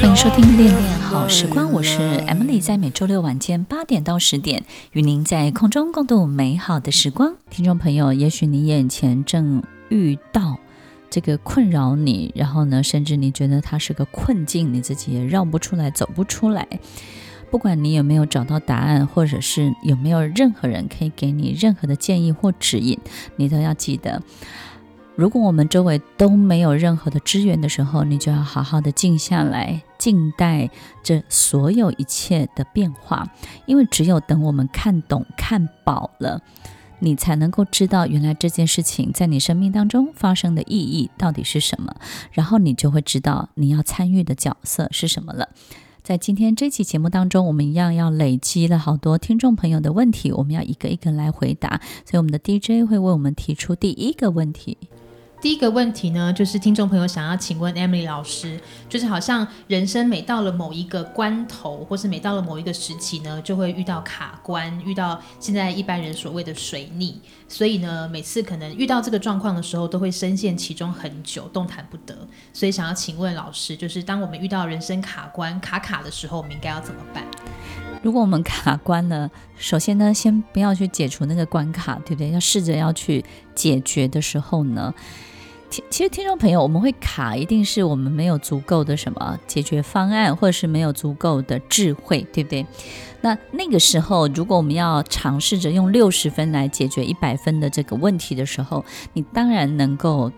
欢迎收听《恋恋好时光》，我是 Emily，在每周六晚间八点到十点，与您在空中共度美好的时光。听众朋友，也许你眼前正遇到这个困扰你，然后呢，甚至你觉得它是个困境，你自己也绕不出来，走不出来。不管你有没有找到答案，或者是有没有任何人可以给你任何的建议或指引，你都要记得。如果我们周围都没有任何的资源的时候，你就要好好的静下来，静待这所有一切的变化。因为只有等我们看懂、看饱了，你才能够知道原来这件事情在你生命当中发生的意义到底是什么，然后你就会知道你要参与的角色是什么了。在今天这期节目当中，我们一样要累积了好多听众朋友的问题，我们要一个一个来回答。所以我们的 DJ 会为我们提出第一个问题。第一个问题呢，就是听众朋友想要请问 Emily 老师，就是好像人生每到了某一个关头，或是每到了某一个时期呢，就会遇到卡关，遇到现在一般人所谓的水逆，所以呢，每次可能遇到这个状况的时候，都会深陷其中很久，动弹不得。所以想要请问老师，就是当我们遇到人生卡关卡卡的时候，我们应该要怎么办？如果我们卡关了，首先呢，先不要去解除那个关卡，对不对？要试着要去解决的时候呢。其实，听众朋友，我们会卡，一定是我们没有足够的什么解决方案，或者是没有足够的智慧，对不对？那那个时候，如果我们要尝试着用六十分来解决一百分的这个问题的时候，你当然能够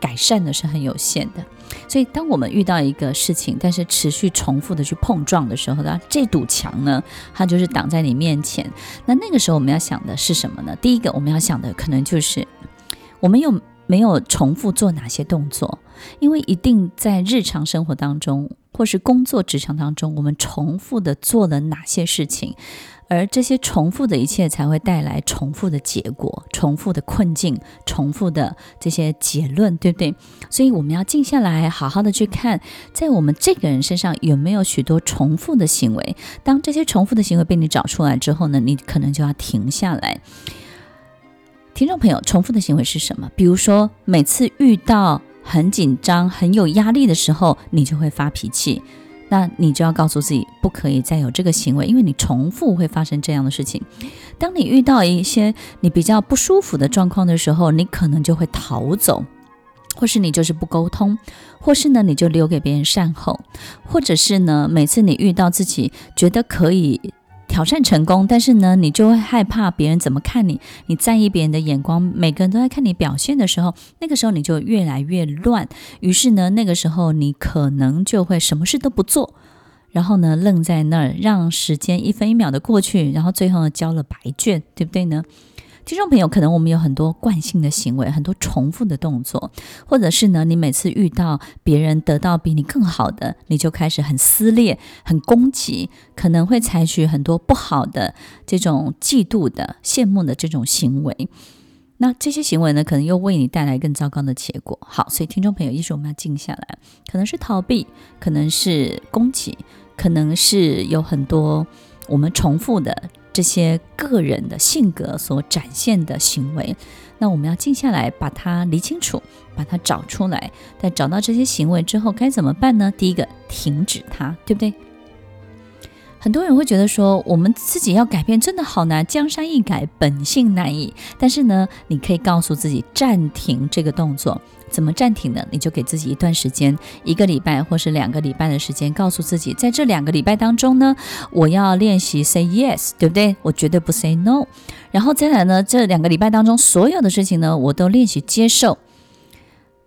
改善的是很有限的。所以，当我们遇到一个事情，但是持续重复的去碰撞的时候呢，这堵墙呢，它就是挡在你面前。那那个时候，我们要想的是什么呢？第一个，我们要想的可能就是我们有。没有重复做哪些动作，因为一定在日常生活当中，或是工作职场当中，我们重复的做了哪些事情，而这些重复的一切才会带来重复的结果、重复的困境、重复的这些结论，对不对？所以我们要静下来，好好的去看，在我们这个人身上有没有许多重复的行为。当这些重复的行为被你找出来之后呢，你可能就要停下来。听众朋友，重复的行为是什么？比如说，每次遇到很紧张、很有压力的时候，你就会发脾气。那你就要告诉自己，不可以再有这个行为，因为你重复会发生这样的事情。当你遇到一些你比较不舒服的状况的时候，你可能就会逃走，或是你就是不沟通，或是呢，你就留给别人善后，或者是呢，每次你遇到自己觉得可以。挑战成功，但是呢，你就会害怕别人怎么看你，你在意别人的眼光，每个人都在看你表现的时候，那个时候你就越来越乱。于是呢，那个时候你可能就会什么事都不做，然后呢，愣在那儿，让时间一分一秒的过去，然后最后呢，交了白卷，对不对呢？听众朋友，可能我们有很多惯性的行为，很多重复的动作，或者是呢，你每次遇到别人得到比你更好的，你就开始很撕裂、很攻击，可能会采取很多不好的这种嫉妒的、羡慕的这种行为。那这些行为呢，可能又为你带来更糟糕的结果。好，所以听众朋友，意思我们要静下来，可能是逃避，可能是攻击，可能是有很多我们重复的。这些个人的性格所展现的行为，那我们要静下来，把它理清楚，把它找出来。在找到这些行为之后，该怎么办呢？第一个，停止它，对不对？很多人会觉得说，我们自己要改变真的好难，江山易改，本性难移。但是呢，你可以告诉自己暂停这个动作。怎么暂停呢？你就给自己一段时间，一个礼拜或是两个礼拜的时间，告诉自己，在这两个礼拜当中呢，我要练习 say yes，对不对？我绝对不 say no。然后再来呢，这两个礼拜当中所有的事情呢，我都练习接受。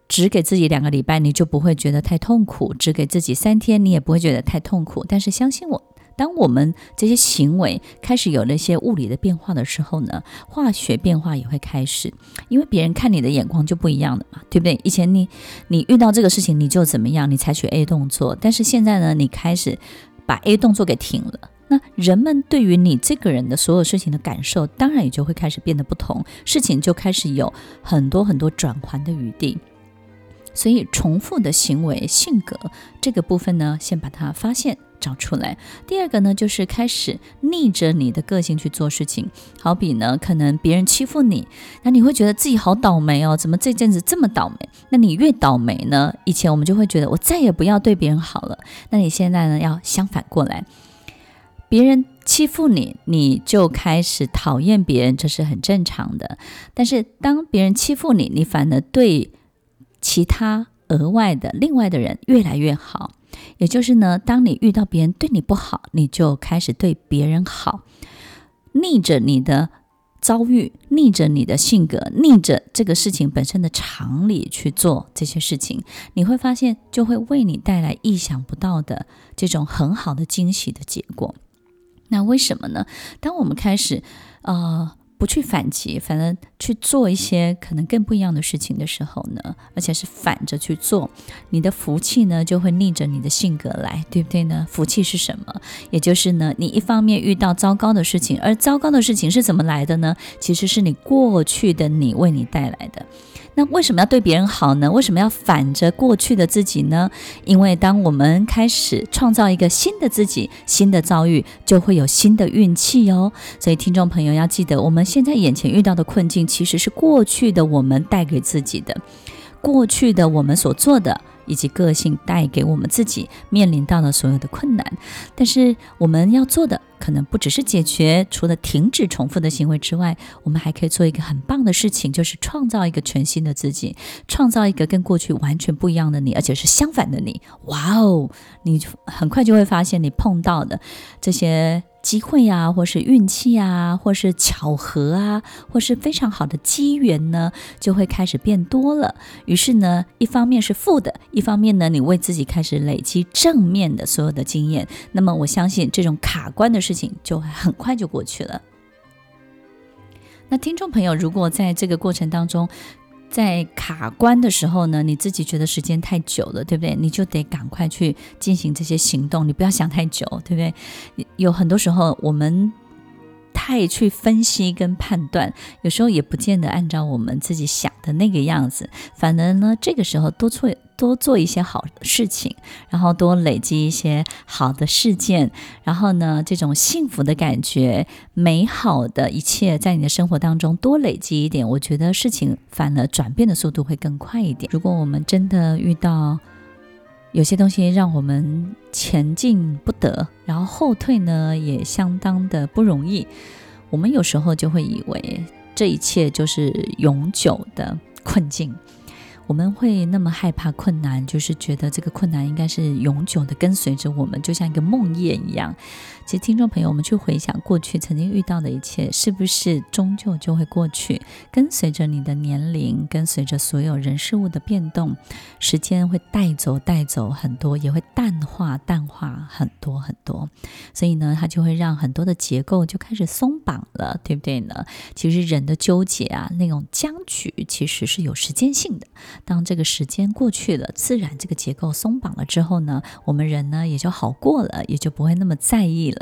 只给自己两个礼拜，你就不会觉得太痛苦；只给自己三天，你也不会觉得太痛苦。但是相信我。当我们这些行为开始有了一些物理的变化的时候呢，化学变化也会开始，因为别人看你的眼光就不一样了嘛，对不对？以前你你遇到这个事情你就怎么样，你采取 A 动作，但是现在呢，你开始把 A 动作给停了，那人们对于你这个人的所有事情的感受，当然也就会开始变得不同，事情就开始有很多很多转圜的余地。所以重复的行为性格这个部分呢，先把它发现。找出来。第二个呢，就是开始逆着你的个性去做事情。好比呢，可能别人欺负你，那你会觉得自己好倒霉哦，怎么这阵子这么倒霉？那你越倒霉呢，以前我们就会觉得我再也不要对别人好了。那你现在呢，要相反过来，别人欺负你，你就开始讨厌别人，这是很正常的。但是当别人欺负你，你反而对其他额外的另外的人越来越好。也就是呢，当你遇到别人对你不好，你就开始对别人好，逆着你的遭遇，逆着你的性格，逆着这个事情本身的常理去做这些事情，你会发现就会为你带来意想不到的这种很好的惊喜的结果。那为什么呢？当我们开始，呃。不去反击，反而去做一些可能更不一样的事情的时候呢，而且是反着去做，你的福气呢就会逆着你的性格来，对不对呢？福气是什么？也就是呢，你一方面遇到糟糕的事情，而糟糕的事情是怎么来的呢？其实是你过去的你为你带来的。那为什么要对别人好呢？为什么要反着过去的自己呢？因为当我们开始创造一个新的自己，新的遭遇，就会有新的运气哦。所以听众朋友要记得，我们现在眼前遇到的困境，其实是过去的我们带给自己的，过去的我们所做的。以及个性带给我们自己面临到的所有的困难，但是我们要做的可能不只是解决，除了停止重复的行为之外，我们还可以做一个很棒的事情，就是创造一个全新的自己，创造一个跟过去完全不一样的你，而且是相反的你。哇哦，你很快就会发现你碰到的这些。机会啊，或是运气啊，或是巧合啊，或是非常好的机缘呢，就会开始变多了。于是呢，一方面是负的，一方面呢，你为自己开始累积正面的所有的经验。那么，我相信这种卡关的事情就会很快就过去了。那听众朋友，如果在这个过程当中，在卡关的时候呢，你自己觉得时间太久了，对不对？你就得赶快去进行这些行动，你不要想太久，对不对？有很多时候我们。太去分析跟判断，有时候也不见得按照我们自己想的那个样子。反而呢，这个时候多做多做一些好事情，然后多累积一些好的事件，然后呢，这种幸福的感觉、美好的一切，在你的生活当中多累积一点，我觉得事情反而转变的速度会更快一点。如果我们真的遇到，有些东西让我们前进不得，然后后退呢也相当的不容易。我们有时候就会以为这一切就是永久的困境。我们会那么害怕困难，就是觉得这个困难应该是永久的跟随着我们，就像一个梦魇一样。其实，听众朋友，我们去回想过去曾经遇到的一切，是不是终究就会过去？跟随着你的年龄，跟随着所有人事物的变动，时间会带走带走很多，也会淡化淡化很多很多。所以呢，它就会让很多的结构就开始松绑了，对不对呢？其实人的纠结啊，那种僵局，其实是有时间性的。当这个时间过去了，自然这个结构松绑了之后呢，我们人呢也就好过了，也就不会那么在意了，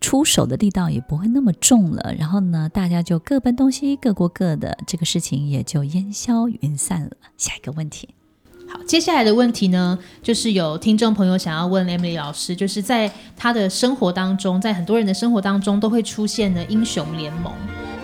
出手的力道也不会那么重了。然后呢，大家就各奔东西，各过各的，这个事情也就烟消云散了。下一个问题，好，接下来的问题呢，就是有听众朋友想要问 Emily 老师，就是在他的生活当中，在很多人的生活当中都会出现的英雄联盟。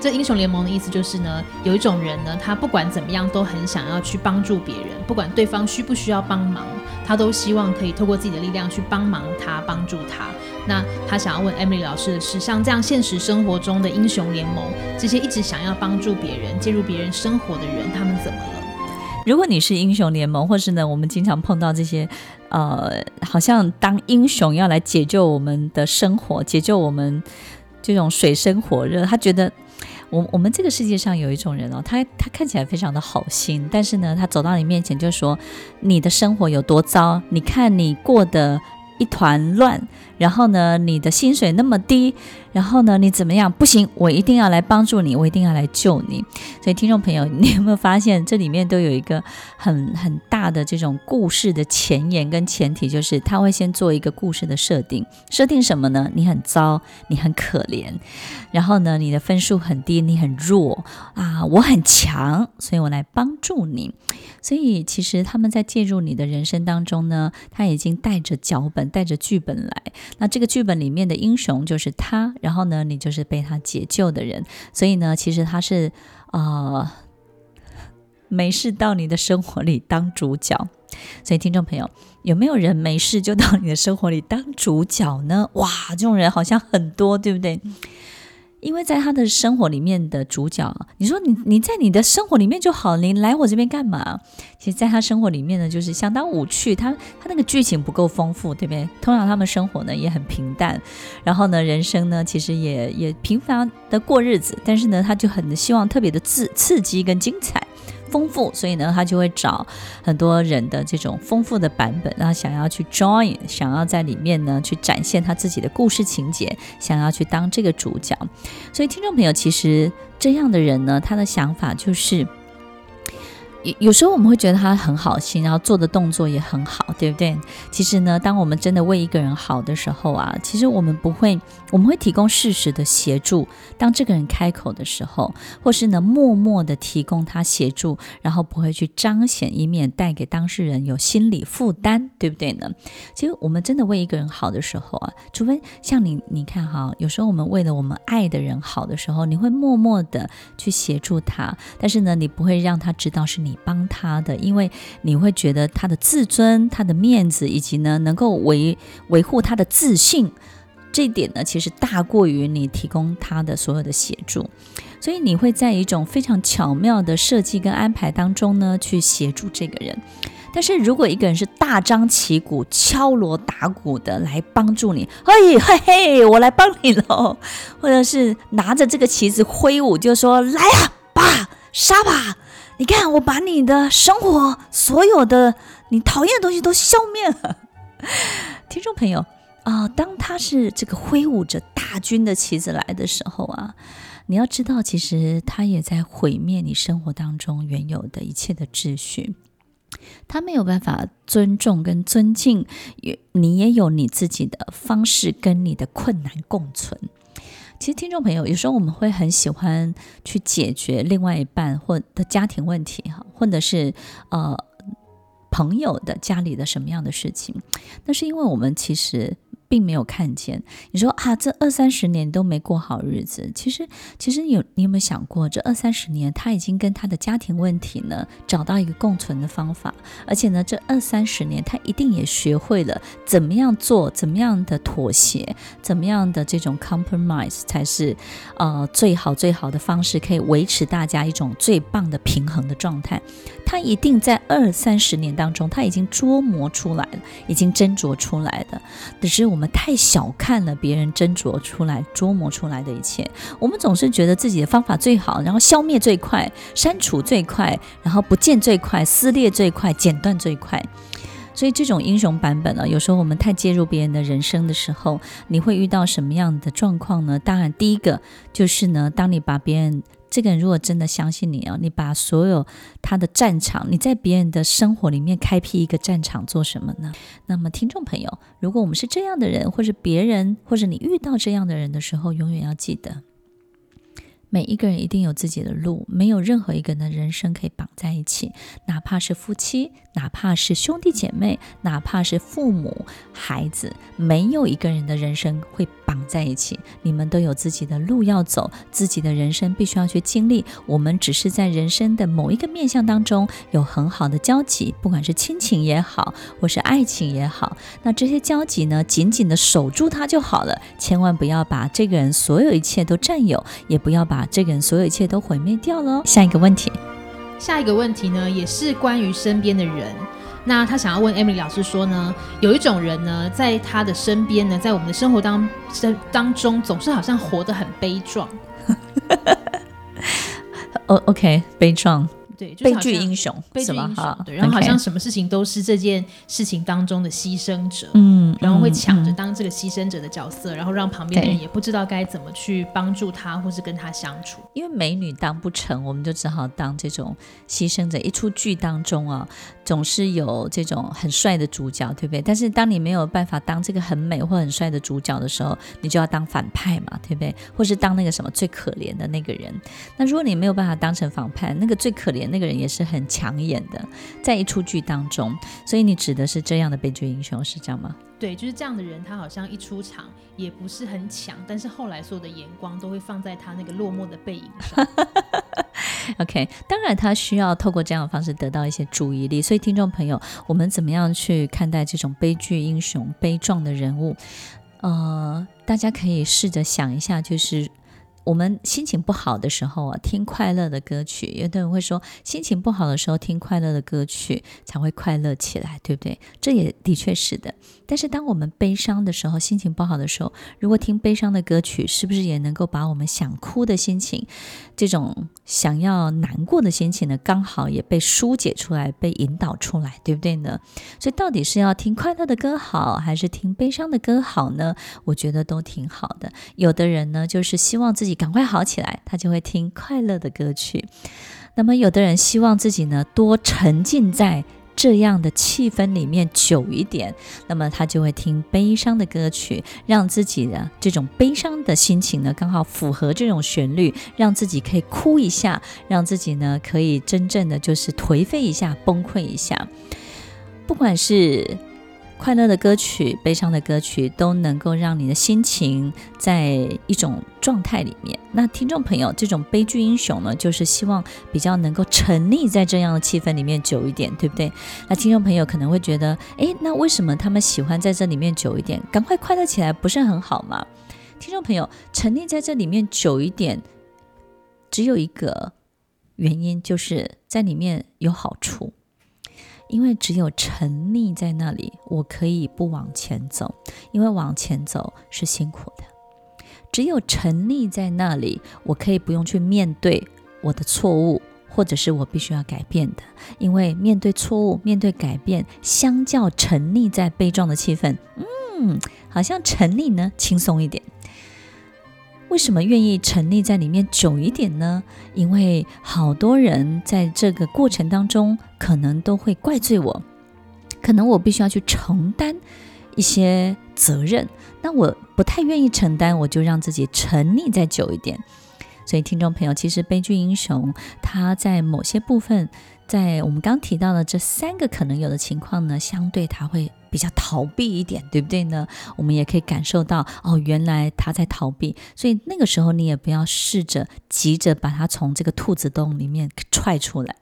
这英雄联盟的意思就是呢，有一种人呢，他不管怎么样都很想要去帮助别人，不管对方需不需要帮忙，他都希望可以透过自己的力量去帮忙他，帮助他。那他想要问 Emily 老师的是，像这样现实生活中的英雄联盟，这些一直想要帮助别人、介入别人生活的人，他们怎么了？如果你是英雄联盟，或是呢，我们经常碰到这些，呃，好像当英雄要来解救我们的生活，解救我们这种水深火热，他觉得。我我们这个世界上有一种人哦，他他看起来非常的好心，但是呢，他走到你面前就说你的生活有多糟，你看你过得一团乱，然后呢，你的薪水那么低，然后呢，你怎么样？不行，我一定要来帮助你，我一定要来救你。所以，听众朋友，你有没有发现这里面都有一个很很大的这种故事的前言跟前提，就是他会先做一个故事的设定，设定什么呢？你很糟，你很可怜，然后呢，你的分数很低，你很弱啊，我很强，所以我来帮助你。所以，其实他们在介入你的人生当中呢，他已经带着脚本、带着剧本来。那这个剧本里面的英雄就是他，然后呢，你就是被他解救的人。所以呢，其实他是呃，没事到你的生活里当主角。所以，听众朋友，有没有人没事就到你的生活里当主角呢？哇，这种人好像很多，对不对？因为在他的生活里面的主角，你说你你在你的生活里面就好，你来我这边干嘛？其实，在他生活里面呢，就是相当无趣，他他那个剧情不够丰富，对不对？通常他们生活呢也很平淡，然后呢，人生呢其实也也平凡的过日子，但是呢，他就很希望特别的刺刺激跟精彩。丰富，所以呢，他就会找很多人的这种丰富的版本，然后想要去 join，想要在里面呢去展现他自己的故事情节，想要去当这个主角。所以，听众朋友，其实这样的人呢，他的想法就是。有时候我们会觉得他很好心，然后做的动作也很好，对不对？其实呢，当我们真的为一个人好的时候啊，其实我们不会，我们会提供适时的协助。当这个人开口的时候，或是呢，默默的提供他协助，然后不会去彰显，以免带给当事人有心理负担，对不对呢？其实我们真的为一个人好的时候啊，除非像你，你看哈，有时候我们为了我们爱的人好的时候，你会默默的去协助他，但是呢，你不会让他知道是你。你帮他的，因为你会觉得他的自尊、他的面子，以及呢能够维维护他的自信，这一点呢，其实大过于你提供他的所有的协助，所以你会在一种非常巧妙的设计跟安排当中呢，去协助这个人。但是如果一个人是大张旗鼓、敲锣打鼓的来帮助你，嘿嘿嘿，我来帮你喽，或者是拿着这个旗子挥舞，就说来啊，吧，杀吧。你看，我把你的生活所有的你讨厌的东西都消灭了，听众朋友啊，当他是这个挥舞着大军的旗子来的时候啊，你要知道，其实他也在毁灭你生活当中原有的一切的秩序，他没有办法尊重跟尊敬，也你也有你自己的方式跟你的困难共存。其实，听众朋友，有时候我们会很喜欢去解决另外一半或的家庭问题，哈，或者是呃朋友的家里的什么样的事情，那是因为我们其实。并没有看见，你说啊，这二三十年都没过好日子。其实，其实有你有没有想过，这二三十年他已经跟他的家庭问题呢找到一个共存的方法，而且呢，这二三十年他一定也学会了怎么样做，怎么样的妥协，怎么样的这种 compromise 才是呃最好最好的方式，可以维持大家一种最棒的平衡的状态。他一定在二三十年当中，他已经琢磨出来了，已经斟酌出来的，只是我们。我们太小看了别人斟酌出来、琢磨出来的一切。我们总是觉得自己的方法最好，然后消灭最快、删除最快，然后不见最快、撕裂最快、剪断最快。所以这种英雄版本呢，有时候我们太介入别人的人生的时候，你会遇到什么样的状况呢？当然，第一个就是呢，当你把别人。这个人如果真的相信你啊，你把所有他的战场，你在别人的生活里面开辟一个战场做什么呢？那么，听众朋友，如果我们是这样的人，或者别人，或者你遇到这样的人的时候，永远要记得。每一个人一定有自己的路，没有任何一个人的人生可以绑在一起，哪怕是夫妻，哪怕是兄弟姐妹，哪怕是父母、孩子，没有一个人的人生会绑在一起。你们都有自己的路要走，自己的人生必须要去经历。我们只是在人生的某一个面向当中有很好的交集，不管是亲情也好，或是爱情也好，那这些交集呢，紧紧的守住它就好了。千万不要把这个人所有一切都占有，也不要把。这个人所有一切都毁灭掉了。下一个问题，下一个问题呢，也是关于身边的人。那他想要问 Emily 老师说呢，有一种人呢，在他的身边呢，在我们的生活当生当中，总是好像活得很悲壮。哦，OK，悲壮。对，悲剧英雄，悲剧英雄，对，然后好像什么事情都是这件事情当中的牺牲者，嗯，然后会抢着当这个牺牲者的角色，然后让旁边的人也不知道该怎么去帮助他，或是跟他相处。因为美女当不成，我们就只好当这种牺牲者。一出剧当中啊，总是有这种很帅的主角，对不对？但是当你没有办法当这个很美或很帅的主角的时候，你就要当反派嘛，对不对？或是当那个什么最可怜的那个人。那如果你没有办法当成反派，那个最可怜那个人也是很抢眼的，在一出剧当中。所以你指的是这样的悲剧英雄是这样吗？对，就是这样的人，他好像一出场也不是很强，但是后来所有的眼光都会放在他那个落寞的背影上。OK，当然他需要透过这样的方式得到一些注意力。所以听众朋友，我们怎么样去看待这种悲剧英雄、悲壮的人物？呃，大家可以试着想一下，就是。我们心情不好的时候啊，听快乐的歌曲。有的人会说，心情不好的时候听快乐的歌曲才会快乐起来，对不对？这也的确是的。但是当我们悲伤的时候，心情不好的时候，如果听悲伤的歌曲，是不是也能够把我们想哭的心情，这种想要难过的心情呢，刚好也被疏解出来，被引导出来，对不对呢？所以到底是要听快乐的歌好，还是听悲伤的歌好呢？我觉得都挺好的。有的人呢，就是希望自己。赶快好起来，他就会听快乐的歌曲。那么，有的人希望自己呢多沉浸在这样的气氛里面久一点，那么他就会听悲伤的歌曲，让自己的这种悲伤的心情呢刚好符合这种旋律，让自己可以哭一下，让自己呢可以真正的就是颓废一下、崩溃一下。不管是快乐的歌曲、悲伤的歌曲都能够让你的心情在一种状态里面。那听众朋友，这种悲剧英雄呢，就是希望比较能够沉溺在这样的气氛里面久一点，对不对？那听众朋友可能会觉得，诶，那为什么他们喜欢在这里面久一点？赶快快乐起来不是很好吗？听众朋友，沉溺在这里面久一点，只有一个原因，就是在里面有好处。因为只有沉溺在那里，我可以不往前走，因为往前走是辛苦的。只有沉溺在那里，我可以不用去面对我的错误，或者是我必须要改变的。因为面对错误、面对改变，相较沉溺在悲壮的气氛，嗯，好像沉溺呢轻松一点。为什么愿意沉溺在里面久一点呢？因为好多人在这个过程当中，可能都会怪罪我，可能我必须要去承担一些责任。那我不太愿意承担，我就让自己沉溺再久一点。所以，听众朋友，其实悲剧英雄他在某些部分，在我们刚提到的这三个可能有的情况呢，相对他会。比较逃避一点，对不对呢？我们也可以感受到，哦，原来他在逃避，所以那个时候你也不要试着急着把他从这个兔子洞里面踹出来。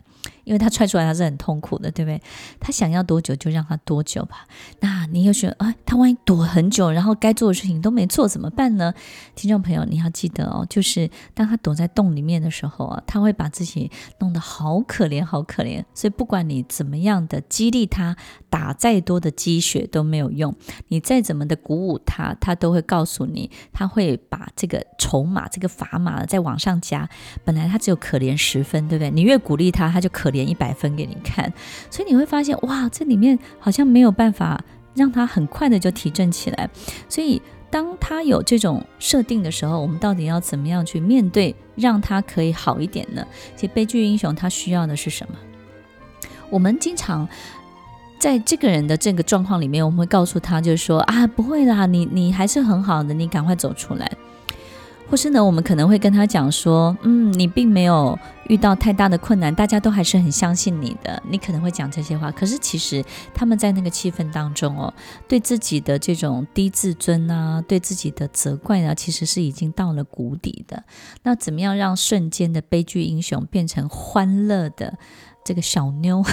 因为他踹出来，他是很痛苦的，对不对？他想要多久就让他多久吧。那你又觉得，啊，他万一躲很久，然后该做的事情都没做，怎么办呢？听众朋友，你要记得哦，就是当他躲在洞里面的时候啊，他会把自己弄得好可怜，好可怜。所以不管你怎么样的激励他，打再多的鸡血都没有用。你再怎么的鼓舞他，他都会告诉你，他会把这个筹码、这个砝码再往上加。本来他只有可怜十分，对不对？你越鼓励他，他就可怜。连一百分给你看，所以你会发现，哇，这里面好像没有办法让他很快的就提振起来。所以，当他有这种设定的时候，我们到底要怎么样去面对，让他可以好一点呢？其实，悲剧英雄他需要的是什么？我们经常在这个人的这个状况里面，我们会告诉他，就是说啊，不会啦，你你还是很好的，你赶快走出来。或是呢，我们可能会跟他讲说，嗯，你并没有遇到太大的困难，大家都还是很相信你的。你可能会讲这些话，可是其实他们在那个气氛当中哦，对自己的这种低自尊啊，对自己的责怪啊，其实是已经到了谷底的。那怎么样让瞬间的悲剧英雄变成欢乐的这个小妞？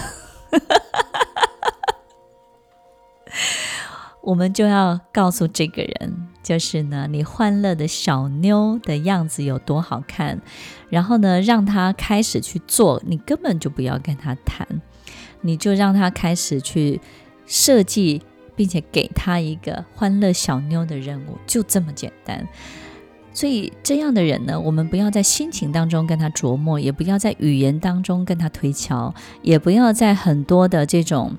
我们就要告诉这个人。就是呢，你欢乐的小妞的样子有多好看，然后呢，让他开始去做，你根本就不要跟他谈，你就让他开始去设计，并且给他一个欢乐小妞的任务，就这么简单。所以这样的人呢，我们不要在心情当中跟他琢磨，也不要在语言当中跟他推敲，也不要在很多的这种。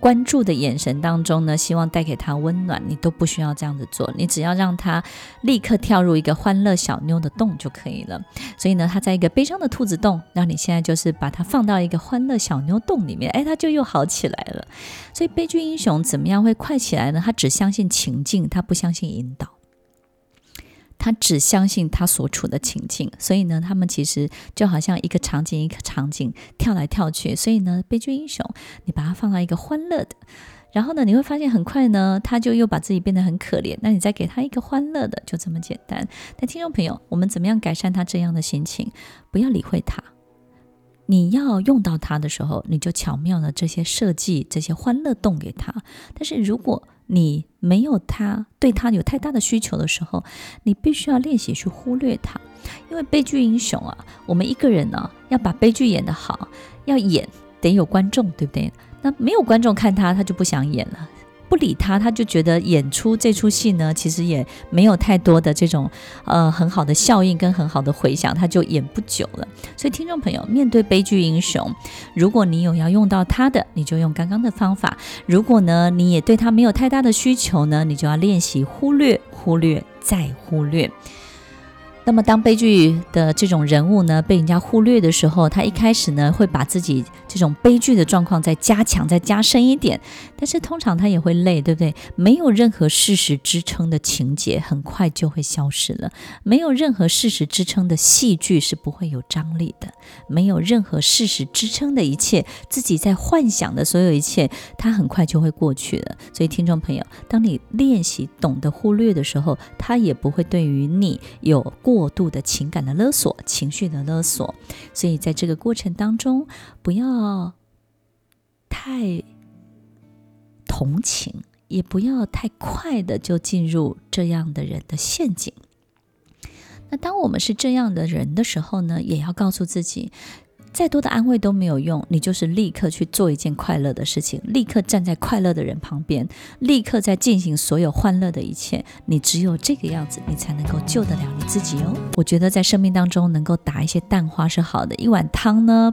关注的眼神当中呢，希望带给他温暖，你都不需要这样子做，你只要让他立刻跳入一个欢乐小妞的洞就可以了。所以呢，他在一个悲伤的兔子洞，那你现在就是把它放到一个欢乐小妞洞里面，哎，他就又好起来了。所以悲剧英雄怎么样会快起来呢？他只相信情境，他不相信引导。他只相信他所处的情境，所以呢，他们其实就好像一个场景一个场景跳来跳去。所以呢，悲剧英雄，你把它放到一个欢乐的，然后呢，你会发现很快呢，他就又把自己变得很可怜。那你再给他一个欢乐的，就这么简单。但听众朋友，我们怎么样改善他这样的心情？不要理会他。你要用到他的时候，你就巧妙的这些设计这些欢乐洞给他。但是如果你没有他，对他有太大的需求的时候，你必须要练习去忽略他，因为悲剧英雄啊，我们一个人呢、要把悲剧演得好，要演得有观众，对不对？那没有观众看他，他就不想演了。不理他，他就觉得演出这出戏呢，其实也没有太多的这种呃很好的效应跟很好的回响，他就演不久了。所以听众朋友，面对悲剧英雄，如果你有要用到他的，你就用刚刚的方法；如果呢，你也对他没有太大的需求呢，你就要练习忽略、忽略再忽略。那么，当悲剧的这种人物呢，被人家忽略的时候，他一开始呢会把自己这种悲剧的状况再加强、再加深一点，但是通常他也会累，对不对？没有任何事实支撑的情节，很快就会消失了；没有任何事实支撑的戏剧是不会有张力的；没有任何事实支撑的一切，自己在幻想的所有一切，他很快就会过去了。所以，听众朋友，当你练习懂得忽略的时候，他也不会对于你有过过度的情感的勒索，情绪的勒索，所以在这个过程当中，不要太同情，也不要太快的就进入这样的人的陷阱。那当我们是这样的人的时候呢，也要告诉自己。再多的安慰都没有用，你就是立刻去做一件快乐的事情，立刻站在快乐的人旁边，立刻在进行所有欢乐的一切。你只有这个样子，你才能够救得了你自己哦。我觉得在生命当中能够打一些蛋花是好的，一碗汤呢，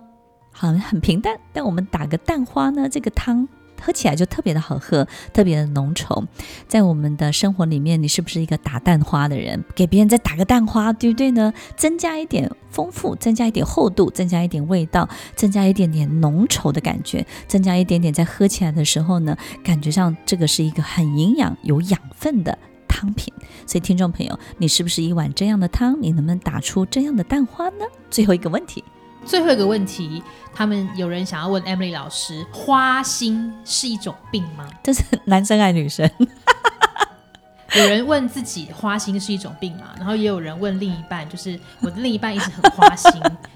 很很平淡，但我们打个蛋花呢，这个汤。喝起来就特别的好喝，特别的浓稠。在我们的生活里面，你是不是一个打蛋花的人？给别人再打个蛋花，对不对呢？增加一点丰富，增加一点厚度，增加一点味道，增加一点点浓稠的感觉，增加一点点在喝起来的时候呢，感觉上这个是一个很营养、有养分的汤品。所以，听众朋友，你是不是一碗这样的汤？你能不能打出这样的蛋花呢？最后一个问题。最后一个问题，他们有人想要问 Emily 老师：花心是一种病吗？这是男生还是女生？有人问自己花心是一种病吗？然后也有人问另一半，就是我的另一半一直很花心，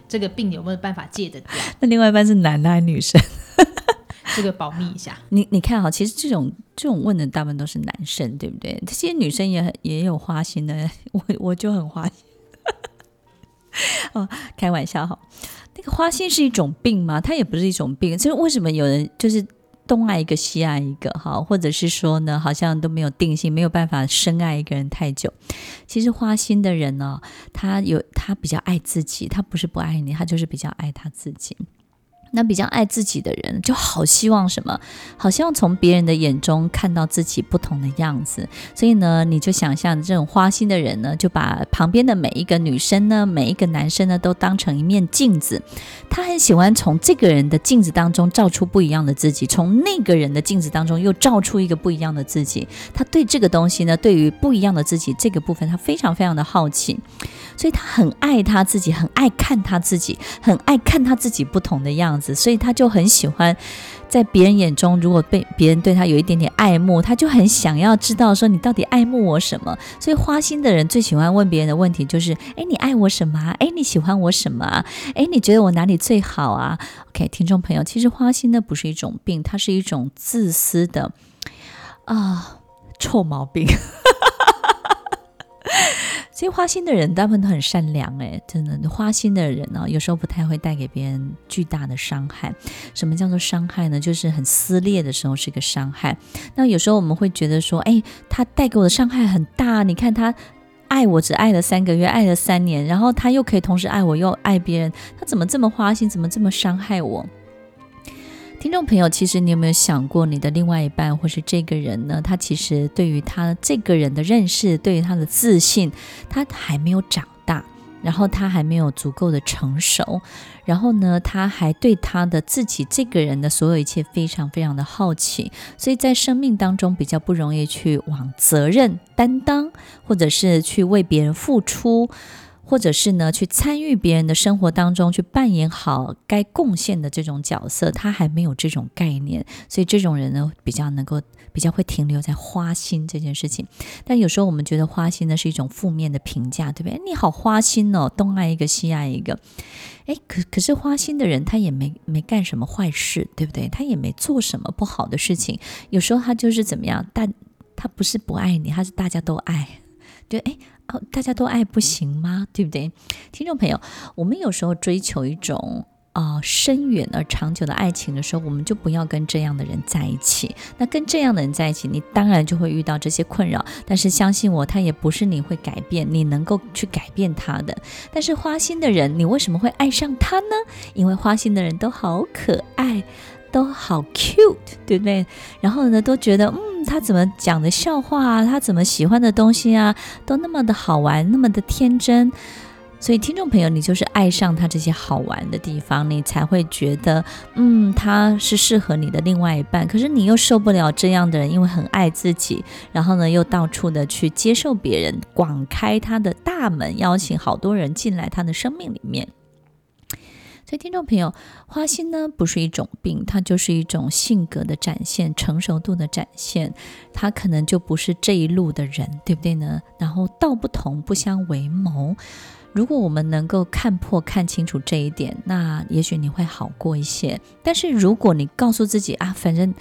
这个病有没有办法戒得掉？那另外一半是男的还是女生？这个保密一下。你你看哈，其实这种这种问的大部分都是男生，对不对？这些女生也也有花心的，我我就很花心。哦，开玩笑哈。花心是一种病吗？它也不是一种病。就是为什么有人就是东爱一个西爱一个哈，或者是说呢，好像都没有定性，没有办法深爱一个人太久。其实花心的人呢，他有他比较爱自己，他不是不爱你，他就是比较爱他自己。那比较爱自己的人，就好希望什么？好希望从别人的眼中看到自己不同的样子。所以呢，你就想象这种花心的人呢，就把旁边的每一个女生呢，每一个男生呢，都当成一面镜子。他很喜欢从这个人的镜子当中照出不一样的自己，从那个人的镜子当中又照出一个不一样的自己。他对这个东西呢，对于不一样的自己这个部分，他非常非常的好奇。所以他很爱他自己，很爱看他自己，很爱看他自己不同的样子。所以他就很喜欢，在别人眼中，如果被别人对他有一点点爱慕，他就很想要知道说你到底爱慕我什么。所以花心的人最喜欢问别人的问题就是：哎，你爱我什么啊？哎，你喜欢我什么啊？哎，你觉得我哪里最好啊？OK，听众朋友，其实花心呢不是一种病，它是一种自私的啊臭毛病。所以花心的人大部分都很善良，诶，真的，花心的人呢，有时候不太会带给别人巨大的伤害。什么叫做伤害呢？就是很撕裂的时候是个伤害。那有时候我们会觉得说，诶，他带给我的伤害很大，你看他。爱我只爱了三个月，爱了三年，然后他又可以同时爱我又爱别人，他怎么这么花心，怎么这么伤害我？听众朋友，其实你有没有想过，你的另外一半或是这个人呢？他其实对于他这个人的认识，对于他的自信，他还没有长大，然后他还没有足够的成熟，然后呢，他还对他的自己这个人的所有一切非常非常的好奇，所以在生命当中比较不容易去往责任担当，或者是去为别人付出。或者是呢，去参与别人的生活当中，去扮演好该贡献的这种角色，他还没有这种概念，所以这种人呢，比较能够比较会停留在花心这件事情。但有时候我们觉得花心呢是一种负面的评价，对不对？你好花心哦，东爱一个西爱一个。诶，可可是花心的人他也没没干什么坏事，对不对？他也没做什么不好的事情。有时候他就是怎么样，但他不是不爱你，他是大家都爱。对，诶。大家都爱不行吗？对不对？听众朋友，我们有时候追求一种啊、深远而长久的爱情的时候，我们就不要跟这样的人在一起。那跟这样的人在一起，你当然就会遇到这些困扰。但是相信我，他也不是你会改变，你能够去改变他的。但是花心的人，你为什么会爱上他呢？因为花心的人都好可爱。都好 cute，对不对？然后呢，都觉得嗯，他怎么讲的笑话啊，他怎么喜欢的东西啊，都那么的好玩，那么的天真。所以，听众朋友，你就是爱上他这些好玩的地方，你才会觉得嗯，他是适合你的另外一半。可是你又受不了这样的人，因为很爱自己，然后呢，又到处的去接受别人，广开他的大门，邀请好多人进来他的生命里面。所以，听众朋友，花心呢不是一种病，它就是一种性格的展现，成熟度的展现。他可能就不是这一路的人，对不对呢？然后道不同不相为谋。如果我们能够看破、看清楚这一点，那也许你会好过一些。但是如果你告诉自己啊，反正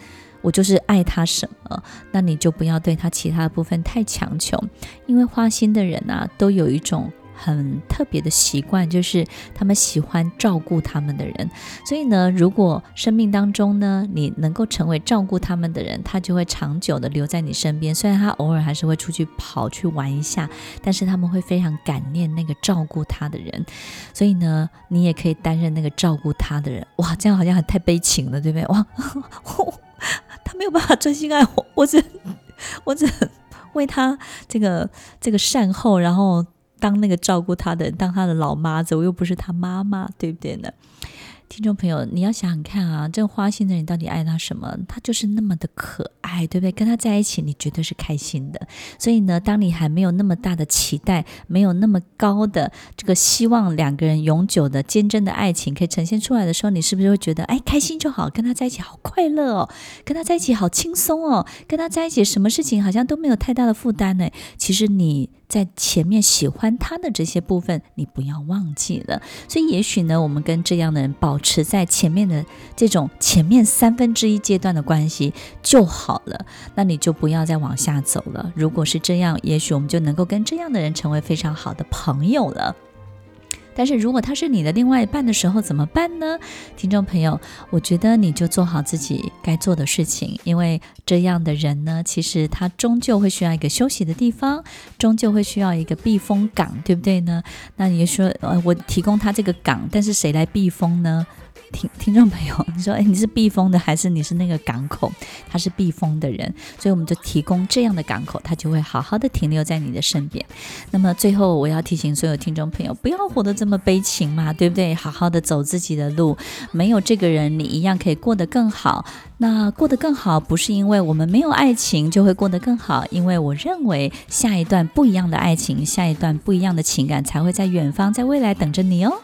我就是爱他什么，那你就不要对他其他的部分太强求，因为花心的人啊，都有一种。很特别的习惯，就是他们喜欢照顾他们的人。所以呢，如果生命当中呢，你能够成为照顾他们的人，他就会长久的留在你身边。虽然他偶尔还是会出去跑去玩一下，但是他们会非常感念那个照顾他的人。所以呢，你也可以担任那个照顾他的人。哇，这样好像很太悲情了，对不对？哇，他没有办法专心爱我，我只 我只为他这个这个善后，然后。当那个照顾他的人，当他的老妈子，我又不是他妈妈，对不对呢？听众朋友，你要想想看啊，这个花心的人到底爱他什么？他就是那么的可爱，对不对？跟他在一起，你绝对是开心的。所以呢，当你还没有那么大的期待，没有那么高的这个希望，两个人永久的坚贞的爱情可以呈现出来的时候，你是不是会觉得，哎，开心就好，跟他在一起好快乐哦，跟他在一起好轻松哦，跟他在一起什么事情好像都没有太大的负担呢？其实你。在前面喜欢他的这些部分，你不要忘记了。所以也许呢，我们跟这样的人保持在前面的这种前面三分之一阶段的关系就好了。那你就不要再往下走了。如果是这样，也许我们就能够跟这样的人成为非常好的朋友了。但是如果他是你的另外一半的时候怎么办呢？听众朋友，我觉得你就做好自己该做的事情，因为这样的人呢，其实他终究会需要一个休息的地方，终究会需要一个避风港，对不对呢？那你说，呃，我提供他这个港，但是谁来避风呢？听听众朋友，你说，哎，你是避风的，还是你是那个港口？他是避风的人，所以我们就提供这样的港口，他就会好好的停留在你的身边。那么最后，我要提醒所有听众朋友，不要活得这么悲情嘛，对不对？好好的走自己的路，没有这个人，你一样可以过得更好。那过得更好，不是因为我们没有爱情就会过得更好，因为我认为下一段不一样的爱情，下一段不一样的情感才会在远方，在未来等着你哦。